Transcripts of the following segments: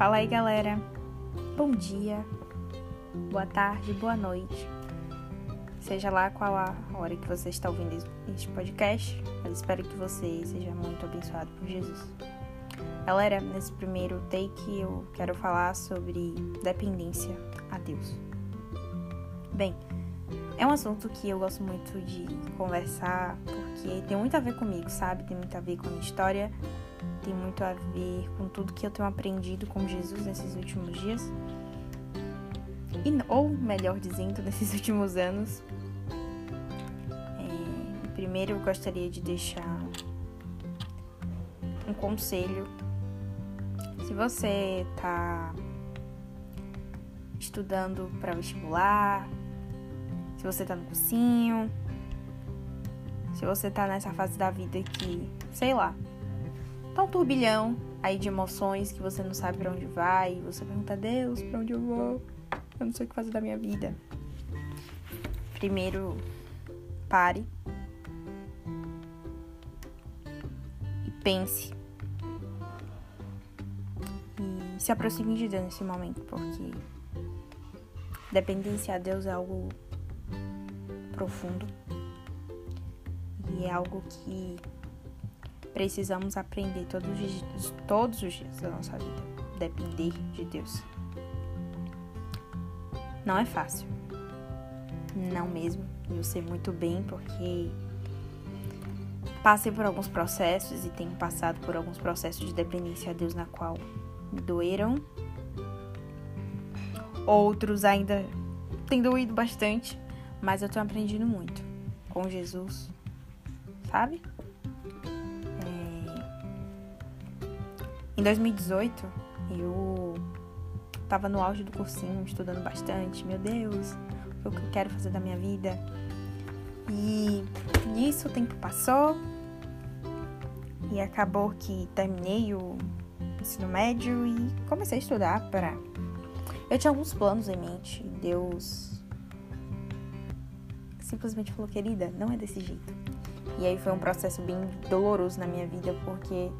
Fala aí, galera. Bom dia, boa tarde, boa noite. Seja lá qual a hora que você está ouvindo este podcast, eu espero que você seja muito abençoado por Jesus. Galera, nesse primeiro take eu quero falar sobre dependência a Deus. Bem, é um assunto que eu gosto muito de conversar porque tem muito a ver comigo, sabe? Tem muito a ver com a minha história, tem muito a ver com tudo que eu tenho aprendido com Jesus nesses últimos dias. E, ou melhor dizendo, nesses últimos anos. É, primeiro eu gostaria de deixar um conselho. Se você está estudando para vestibular, se você está no cursinho, se você está nessa fase da vida que, sei lá, tá um turbilhão aí de emoções que você não sabe para onde vai, e você pergunta Deus, para onde eu vou? Eu não sei o que fazer da minha vida. Primeiro, pare e pense. E se aproxime de Deus nesse momento, porque dependência a Deus é algo profundo e é algo que precisamos aprender todos os, dias, todos os dias da nossa vida. Depender de Deus. Não é fácil. Não mesmo. Eu sei muito bem porque passei por alguns processos e tenho passado por alguns processos de dependência a Deus na qual me doeram. Outros ainda têm doído bastante, mas eu tô aprendendo muito com Jesus, sabe? Em 2018, eu tava no auge do cursinho, estudando bastante. Meu Deus, o que eu quero fazer da minha vida? E nisso o tempo passou e acabou que terminei o ensino médio e comecei a estudar para. Eu tinha alguns planos em mente. Deus simplesmente falou, querida, não é desse jeito. E aí foi um processo bem doloroso na minha vida porque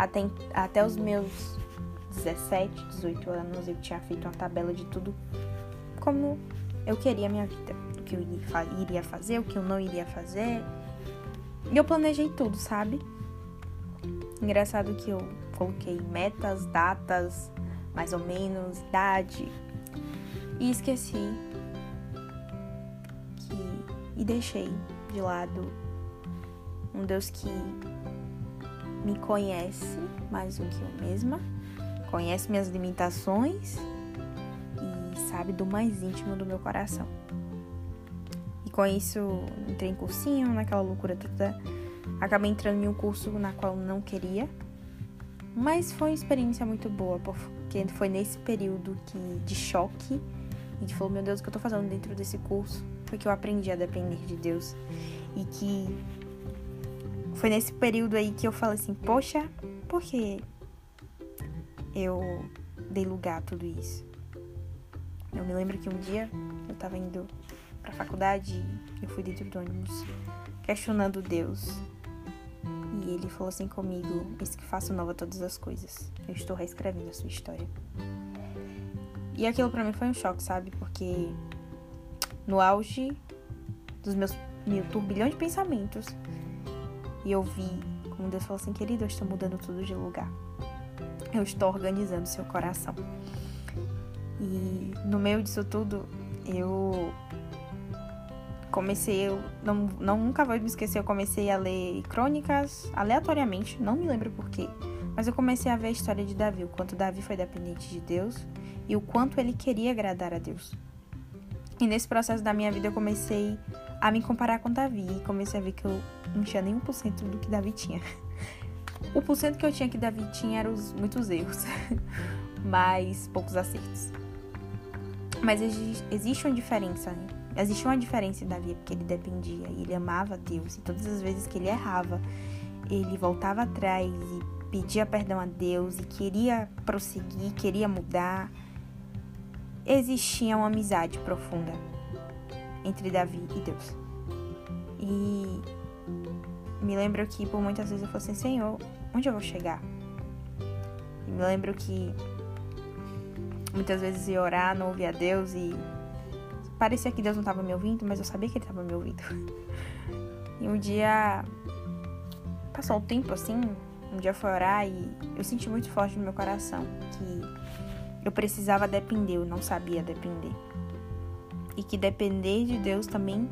até, até os meus 17, 18 anos eu tinha feito uma tabela de tudo como eu queria a minha vida. O que eu iria fazer, o que eu não iria fazer. E eu planejei tudo, sabe? Engraçado que eu coloquei metas, datas, mais ou menos, idade. E esqueci que. E deixei de lado um Deus que me conhece mais do que eu mesma, conhece minhas limitações e sabe do mais íntimo do meu coração. E com isso, entrei em cursinho, naquela loucura toda. Acabei entrando em um curso na qual não queria, mas foi uma experiência muito boa, porque foi nesse período que, de choque e de falou: Meu Deus, o que eu tô fazendo dentro desse curso? Foi que eu aprendi a depender de Deus e que foi nesse período aí que eu falei assim, poxa, por que eu dei lugar a tudo isso? Eu me lembro que um dia eu tava indo pra faculdade e eu fui dentro do ônibus questionando Deus. E ele falou assim comigo: Eis que faço nova todas as coisas. Eu estou reescrevendo a sua história. E aquilo para mim foi um choque, sabe? Porque no auge dos meus mil turbilhões de pensamentos, e eu vi como Deus falou assim: querido, eu estou mudando tudo de lugar. Eu estou organizando seu coração. E no meio disso tudo, eu comecei, eu não, não nunca vou me esquecer, eu comecei a ler crônicas aleatoriamente, não me lembro porquê, mas eu comecei a ver a história de Davi, o quanto Davi foi dependente de Deus e o quanto ele queria agradar a Deus. E nesse processo da minha vida eu comecei a me comparar com Davi e comecei a ver que eu não tinha nem 1% do que Davi tinha. O porcento que eu tinha que Davi tinha eram os, muitos erros, mas poucos acertos. Mas existe uma diferença, né? Existe uma diferença em Davi, porque ele dependia e ele amava Deus. E todas as vezes que ele errava, ele voltava atrás e pedia perdão a Deus e queria prosseguir, queria mudar. Existia uma amizade profunda entre Davi e Deus. E me lembro que por muitas vezes eu falei assim, Senhor, onde eu vou chegar? E me lembro que muitas vezes ia orar, não ouvia Deus e parecia que Deus não estava me ouvindo, mas eu sabia que ele estava me ouvindo. E um dia passou o tempo assim, um dia foi orar e eu senti muito forte no meu coração que eu precisava depender, eu não sabia depender. E que depender de Deus também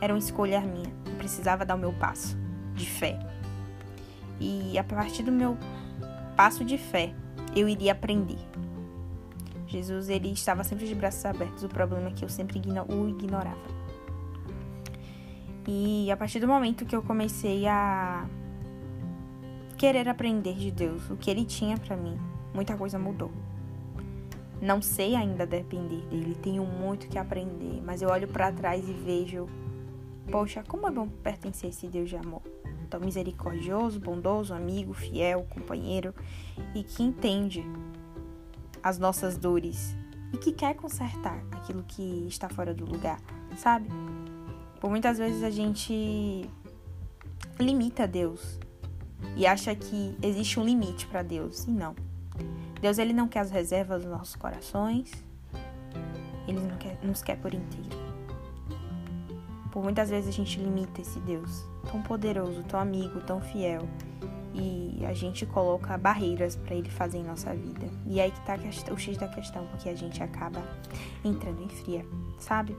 era uma escolha minha. Eu precisava dar o meu passo de fé. E a partir do meu passo de fé, eu iria aprender. Jesus, ele estava sempre de braços abertos. O problema é que eu sempre o ignorava. E a partir do momento que eu comecei a querer aprender de Deus, o que ele tinha para mim, muita coisa mudou. Não sei ainda depender dele, tenho muito que aprender, mas eu olho para trás e vejo, poxa, como é bom pertencer a esse Deus de amor. Tão misericordioso, bondoso, amigo, fiel, companheiro e que entende as nossas dores e que quer consertar aquilo que está fora do lugar, sabe? Por muitas vezes a gente limita Deus e acha que existe um limite para Deus e não. Deus ele não quer as reservas dos nossos corações, ele não quer, nos quer por inteiro. Por muitas vezes a gente limita esse Deus tão poderoso, tão amigo, tão fiel, e a gente coloca barreiras para ele fazer em nossa vida. E é aí que tá o X da questão, porque a gente acaba entrando em fria, sabe?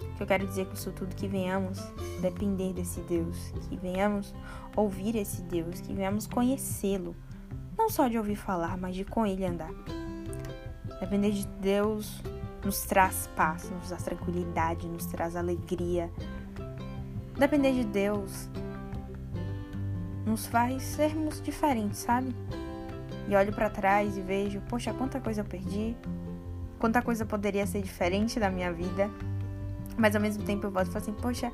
O que eu quero dizer com isso tudo que venhamos depender desse Deus, que venhamos ouvir esse Deus, que venhamos conhecê-lo não só de ouvir falar, mas de com Ele andar. Depender de Deus nos traz paz, nos traz tranquilidade, nos traz alegria. Depender de Deus nos faz sermos diferentes, sabe? E olho para trás e vejo, poxa, quanta coisa eu perdi, quanta coisa poderia ser diferente da minha vida. Mas ao mesmo tempo eu volto e falo assim, poxa,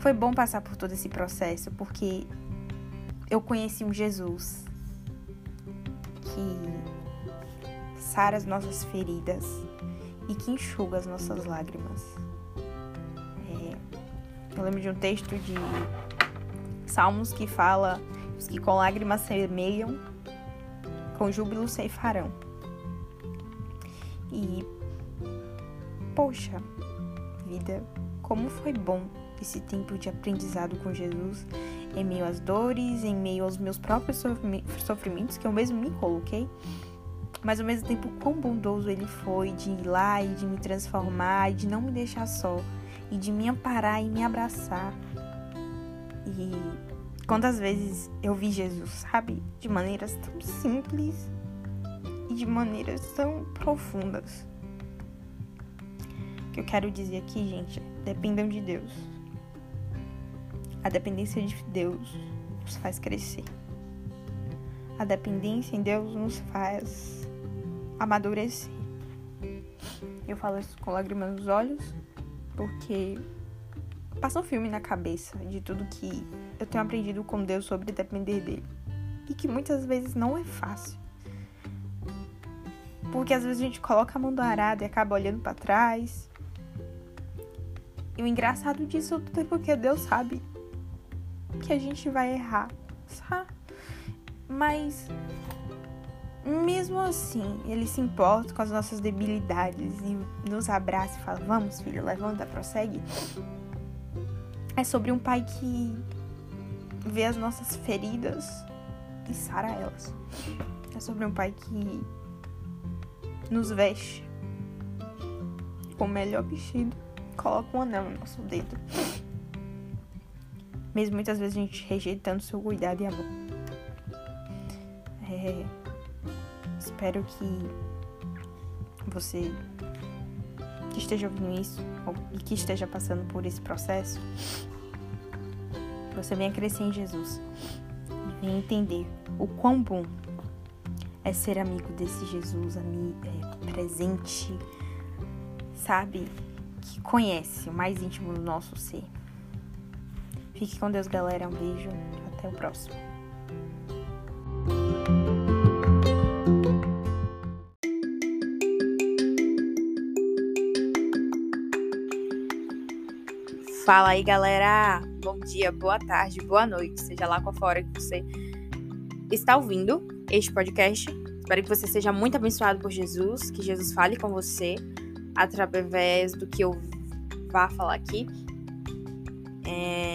foi bom passar por todo esse processo, porque eu conheci um Jesus que sara as nossas feridas e que enxuga as nossas lágrimas. É, eu lembro de um texto de Salmos que fala: os que com lágrimas semeiam, com júbilo ceifarão. E, poxa, vida, como foi bom esse tempo de aprendizado com Jesus em meio às dores, em meio aos meus próprios sofrimentos que eu mesmo me coloquei. Mas ao mesmo tempo, quão bondoso ele foi de ir lá e de me transformar e de não me deixar só e de me amparar e me abraçar. E quantas vezes eu vi Jesus, sabe? De maneiras tão simples e de maneiras tão profundas. O que eu quero dizer aqui, gente, dependam de Deus. A dependência de Deus nos faz crescer. A dependência em Deus nos faz amadurecer. Eu falo isso com lágrimas nos olhos, porque passa um filme na cabeça de tudo que eu tenho aprendido com Deus sobre depender dele. E que muitas vezes não é fácil. Porque às vezes a gente coloca a mão do arado e acaba olhando para trás. E o engraçado disso tudo é porque Deus sabe que a gente vai errar, sabe? Mas mesmo assim, ele se importa com as nossas debilidades e nos abraça e fala: Vamos, filho, levanta, prossegue. É sobre um pai que vê as nossas feridas e sara elas. É sobre um pai que nos veste com o melhor vestido, coloca um anel no nosso dedo mesmo muitas vezes a gente rejeitando seu cuidado e amor. É, espero que você que esteja ouvindo isso e que esteja passando por esse processo, você venha crescer em Jesus e venha entender o quão bom é ser amigo desse Jesus, amigo, é, presente, sabe? Que conhece o mais íntimo do nosso ser. Fique com Deus, galera. Um beijo. Até o próximo. Fala aí, galera. Bom dia, boa tarde, boa noite, seja lá qual for que você está ouvindo este podcast. Espero que você seja muito abençoado por Jesus, que Jesus fale com você através do que eu vá falar aqui. É...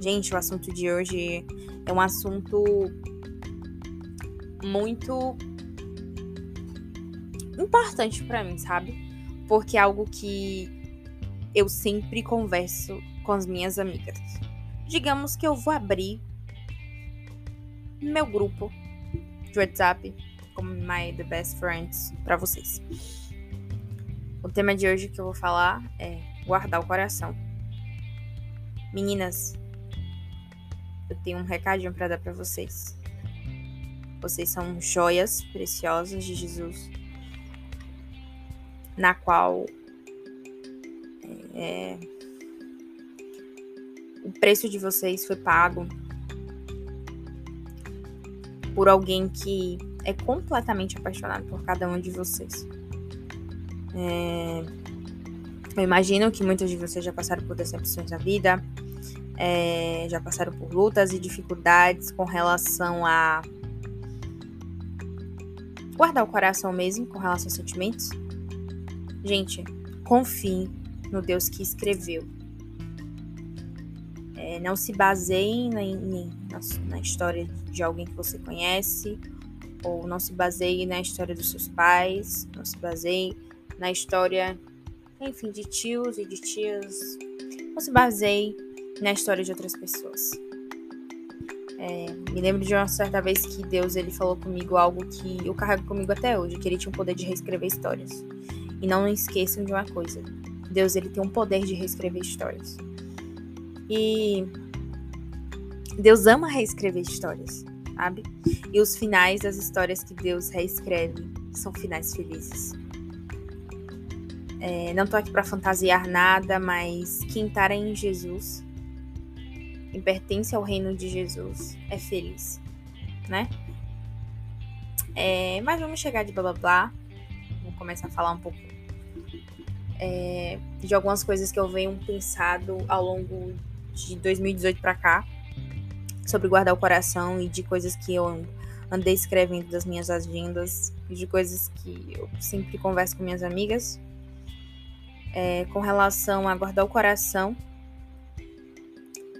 Gente, o assunto de hoje é um assunto muito importante para mim, sabe? Porque é algo que eu sempre converso com as minhas amigas. Digamos que eu vou abrir meu grupo de WhatsApp como My The Best Friends para vocês. O tema de hoje que eu vou falar é guardar o coração. Meninas, eu tenho um recadinho para dar para vocês. Vocês são joias preciosas de Jesus, na qual é, o preço de vocês foi pago por alguém que é completamente apaixonado por cada um de vocês. É, eu imagino que muitos de vocês já passaram por decepções na vida, é, já passaram por lutas e dificuldades com relação a guardar o coração mesmo, com relação aos sentimentos. Gente, confie no Deus que escreveu. É, não se baseie na, na, na história de alguém que você conhece, ou não se baseie na história dos seus pais, não se baseie na história, enfim, de tios e de tias. Não se baseie na história de outras pessoas. É, me lembro de uma certa vez que Deus ele falou comigo algo que eu carrego comigo até hoje, que ele tinha o poder de reescrever histórias. E não esqueçam de uma coisa: Deus ele tem um poder de reescrever histórias. E Deus ama reescrever histórias, sabe? E os finais das histórias que Deus reescreve são finais felizes. É, não tô aqui para fantasiar nada, mas quem tá em Jesus, quem pertence ao reino de Jesus, é feliz, né? É, mas vamos chegar de blá blá blá. Vou começar a falar um pouco é, de algumas coisas que eu venho pensado ao longo de 2018 para cá sobre guardar o coração e de coisas que eu andei escrevendo das minhas agendas e de coisas que eu sempre converso com minhas amigas é, com relação a guardar o coração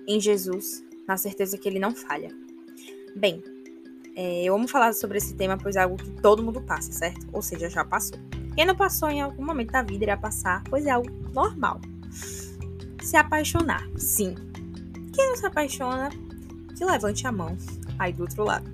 em Jesus, na certeza que ele não falha. Bem, é, eu amo falar sobre esse tema, pois é algo que todo mundo passa, certo? Ou seja, já passou. Quem não passou em algum momento da vida irá passar, pois é algo normal. Se apaixonar, sim. Quem não se apaixona, que levante a mão aí do outro lado.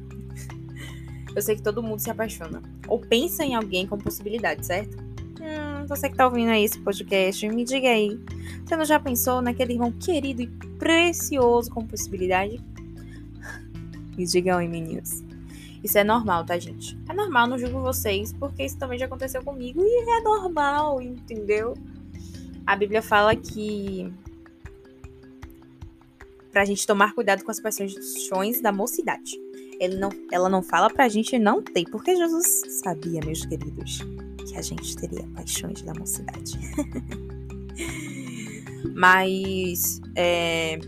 Eu sei que todo mundo se apaixona. Ou pensa em alguém com possibilidade, certo? Hum, você que tá ouvindo aí esse podcast, me diga aí. Você não já pensou naquele irmão querido e precioso com possibilidade? Me digam aí, meninos. Isso é normal, tá, gente? É normal, não julgo vocês, porque isso também já aconteceu comigo e é normal, entendeu? A Bíblia fala que pra gente tomar cuidado com as paixões da mocidade. Ele não, ela não fala pra gente não ter, porque Jesus sabia, meus queridos, que a gente teria paixões da mocidade. Mas é,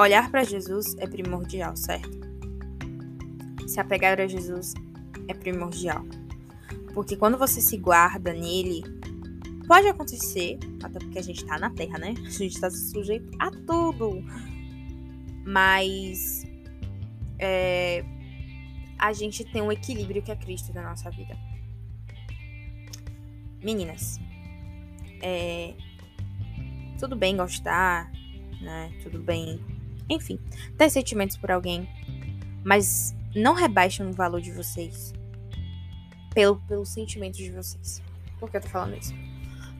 Olhar para Jesus é primordial, certo? Se apegar a Jesus é primordial. Porque quando você se guarda nele, pode acontecer, até porque a gente tá na terra, né? A gente tá sujeito a tudo. Mas é, a gente tem um equilíbrio que é Cristo na nossa vida. Meninas, é, tudo bem gostar, né? Tudo bem enfim, ter sentimentos por alguém. Mas não rebaixem o valor de vocês pelo, pelos sentimentos de vocês. Por que eu tô falando isso?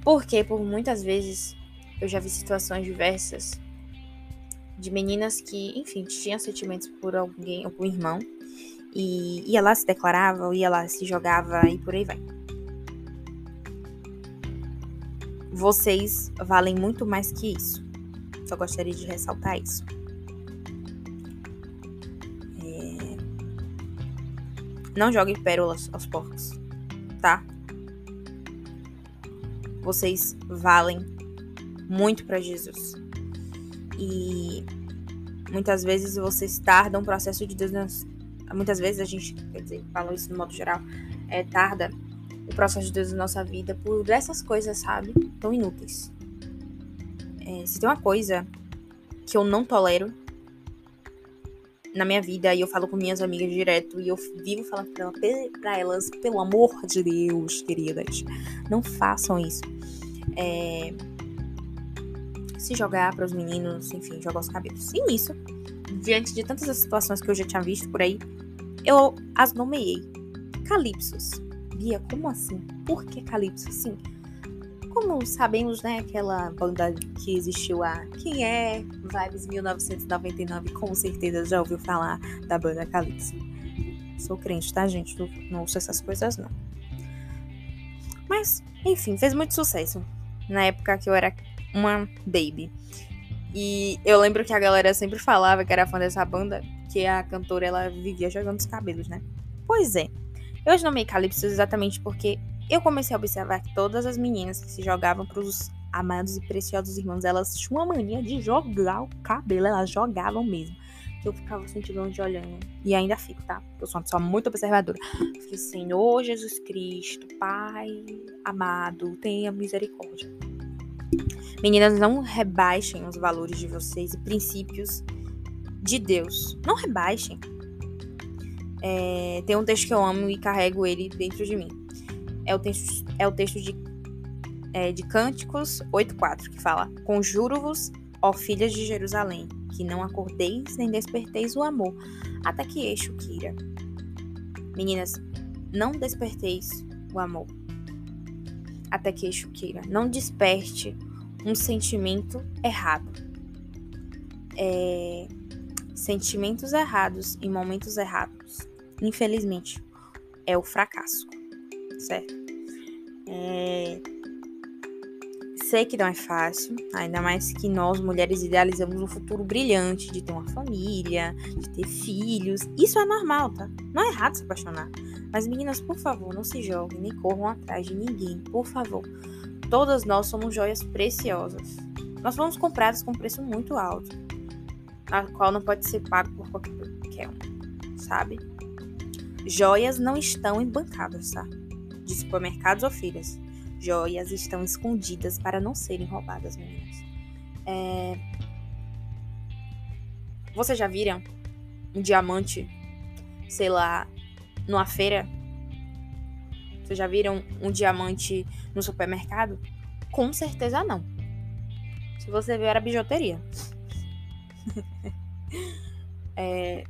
Porque por muitas vezes eu já vi situações diversas de meninas que, enfim, tinham sentimentos por alguém ou por um irmão e ia lá se declarava, ia lá se jogava e por aí vai. Vocês valem muito mais que isso. Só gostaria de ressaltar isso. Não jogue pérolas aos porcos, tá? Vocês valem muito para Jesus. E muitas vezes vocês tardam o processo de Deus. Muitas vezes a gente, quer dizer, falo isso no modo geral, é, tarda o processo de Deus na nossa vida por essas coisas, sabe? Tão inúteis. É, se tem uma coisa que eu não tolero na minha vida, e eu falo com minhas amigas direto, e eu vivo falando pra, ela, pra elas, pelo amor de Deus, queridas, não façam isso. É, se jogar para os meninos, enfim, jogar os cabelos. E nisso, diante de tantas situações que eu já tinha visto por aí, eu as nomeei. Calypsos. Bia, como assim? Por que Calypso? Sim. Como sabemos, né, aquela banda que existiu há quem é Vibes 1999, com certeza já ouviu falar da banda Calypso. Sou crente, tá, gente? Não, não ouço essas coisas, não. Mas, enfim, fez muito sucesso. Na época que eu era uma baby. E eu lembro que a galera sempre falava que era fã dessa banda, que a cantora ela vivia jogando os cabelos, né? Pois é. Eu nomeei Calypso exatamente porque eu comecei a observar que todas as meninas que se jogavam pros amados e preciosos irmãos, elas tinham uma mania de jogar o cabelo, elas jogavam mesmo. Eu ficava sentindo onde olhando. E ainda fico, tá? Eu sou uma pessoa muito observadora. Fiquei, Senhor Jesus Cristo, Pai amado, tenha misericórdia. Meninas, não rebaixem os valores de vocês e princípios de Deus. Não rebaixem. É, tem um texto que eu amo e carrego ele dentro de mim. É o texto, é o texto de, é, de Cânticos 8.4, que fala Conjuro-vos, ó filhas de Jerusalém, que não acordeis nem desperteis o amor, até que eixo queira. Meninas, não desperteis o amor até que eixo queira. Não desperte um sentimento errado. É, sentimentos errados em momentos errados, infelizmente, é o fracasso, certo? É, sei que não é fácil, ainda mais que nós mulheres idealizamos um futuro brilhante de ter uma família, de ter filhos. Isso é normal, tá? Não é errado se apaixonar. Mas meninas, por favor, não se joguem nem corram atrás de ninguém, por favor. Todas nós somos joias preciosas. Nós fomos compradas com preço muito alto, a qual não pode ser pago por qualquer um, sabe? Joias não estão em bancadas, tá? De supermercados ou feiras. Joias estão escondidas para não serem roubadas, meninas. É... Vocês já viram um diamante, sei lá, numa feira? Vocês já viram um diamante no supermercado? Com certeza não. Se você ver, era bijuteria. É,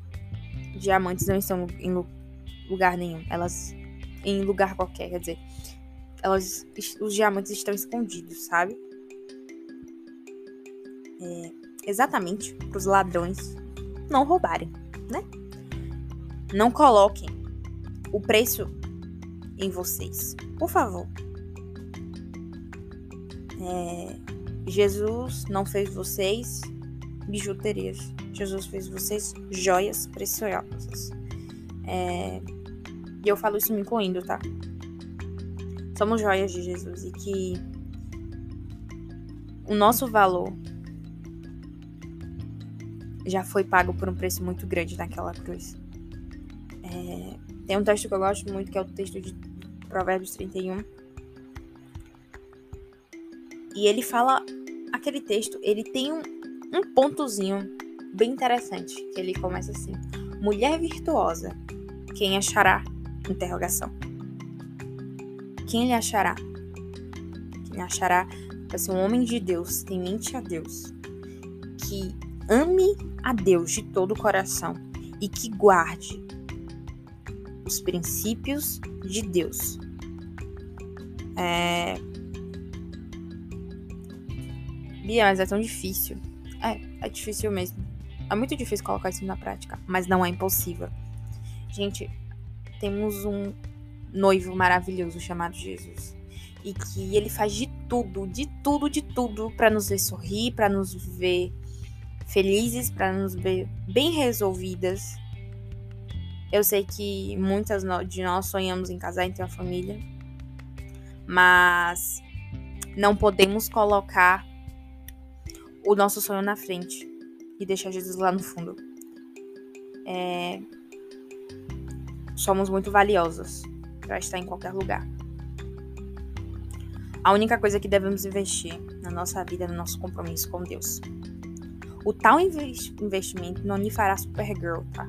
diamantes não estão em lugar nenhum. Elas em lugar qualquer, quer dizer, elas, os diamantes estão escondidos, sabe? É, exatamente para os ladrões não roubarem, né? Não coloquem o preço em vocês. Por favor. É, Jesus não fez vocês bijuterias. Jesus fez vocês joias preciosas. É, e eu falo isso me incluindo, tá? Somos joias de Jesus e que o nosso valor já foi pago por um preço muito grande naquela cruz. É, tem um texto que eu gosto muito, que é o texto de Provérbios 31. E ele fala. Aquele texto, ele tem um, um pontozinho bem interessante. Que ele começa assim: Mulher virtuosa, quem achará? Interrogação. Quem lhe achará? Quem achará para ser um homem de Deus, temente a Deus, que ame a Deus de todo o coração e que guarde os princípios de Deus. É... Bia, mas é tão difícil. É, é difícil mesmo. É muito difícil colocar isso na prática, mas não é impossível. Gente, temos um noivo maravilhoso chamado Jesus. E que ele faz de tudo, de tudo, de tudo para nos ver sorrir, para nos ver felizes, para nos ver bem resolvidas, eu sei que muitas de nós sonhamos em casar e ter uma família, mas não podemos colocar o nosso sonho na frente. E deixar Jesus lá no fundo. É... Somos muito valiosos para estar em qualquer lugar. A única coisa que devemos investir na nossa vida é no nosso compromisso com Deus. O tal investimento não lhe fará supergirl, tá?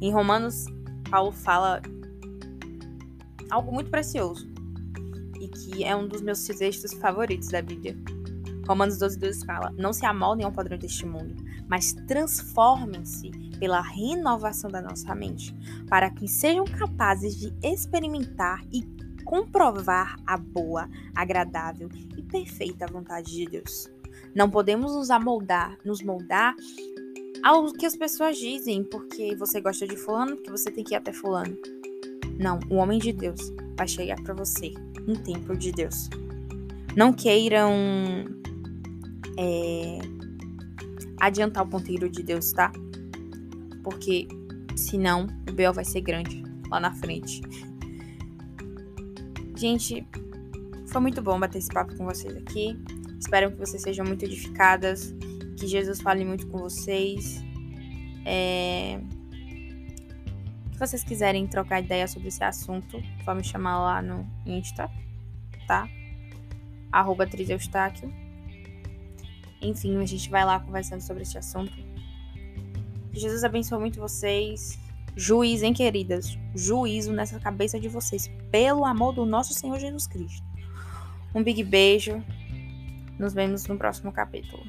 Em Romanos, Paulo fala algo muito precioso e que é um dos meus textos favoritos da Bíblia. Romanos 12, 12 fala: Não se amoldem ao padrão deste mundo, mas transformem-se pela renovação da nossa mente, para que sejam capazes de experimentar e comprovar a boa, agradável e perfeita vontade de Deus. Não podemos nos amoldar, nos moldar ao que as pessoas dizem, porque você gosta de fulano, porque você tem que ir até fulano. Não, o homem de Deus vai chegar para você no templo de Deus. Não queiram é, adiantar o ponteiro de Deus, tá? Porque senão o B.O. vai ser grande lá na frente. Gente, foi muito bom bater esse papo com vocês aqui. Espero que vocês sejam muito edificadas, que Jesus fale muito com vocês. É... Se vocês quiserem trocar ideia sobre esse assunto, só me chamar lá no Insta, tá? Arroba Triseustáquio. Enfim, a gente vai lá conversando sobre esse assunto. Jesus abençoe muito vocês. Juiz, hein, queridas? Juízo nessa cabeça de vocês, pelo amor do nosso Senhor Jesus Cristo. Um big beijo. Nos vemos no próximo capítulo.